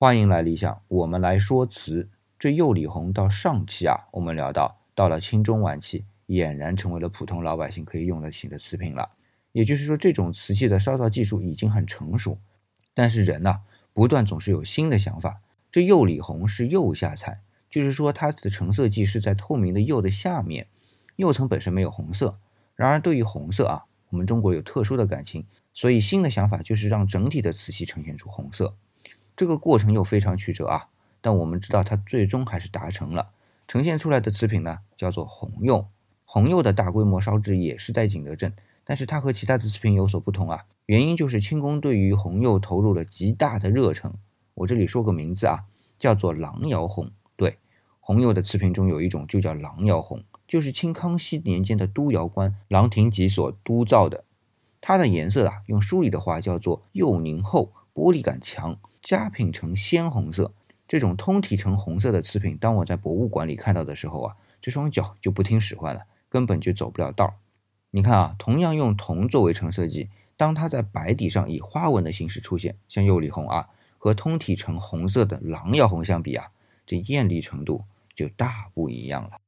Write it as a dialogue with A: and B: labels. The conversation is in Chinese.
A: 欢迎来理想，我们来说词。这釉里红到上期啊，我们聊到，到了清中晚期，俨然成为了普通老百姓可以用得起的瓷瓶了。也就是说，这种瓷器的烧造技术已经很成熟。但是人呐，不断总是有新的想法。这釉里红是釉下彩，就是说它的成色剂是在透明的釉的下面，釉层本身没有红色。然而对于红色啊，我们中国有特殊的感情，所以新的想法就是让整体的瓷器呈现出红色。这个过程又非常曲折啊，但我们知道它最终还是达成了，呈现出来的瓷瓶呢叫做红釉。红釉的大规模烧制也是在景德镇，但是它和其他的瓷瓶有所不同啊，原因就是清宫对于红釉投入了极大的热忱。我这里说个名字啊，叫做狼窑红。对，红釉的瓷瓶中有一种就叫狼窑红，就是清康熙年间的督窑官郎廷吉所督造的，它的颜色啊，用书里的话叫做釉凝厚。玻璃感强，佳品呈鲜红色。这种通体呈红色的瓷瓶，当我在博物馆里看到的时候啊，这双脚就不听使唤了，根本就走不了道。你看啊，同样用铜作为成色剂，当它在白底上以花纹的形式出现，像釉里红啊，和通体呈红色的狼窑红相比啊，这艳丽程度就大不一样了。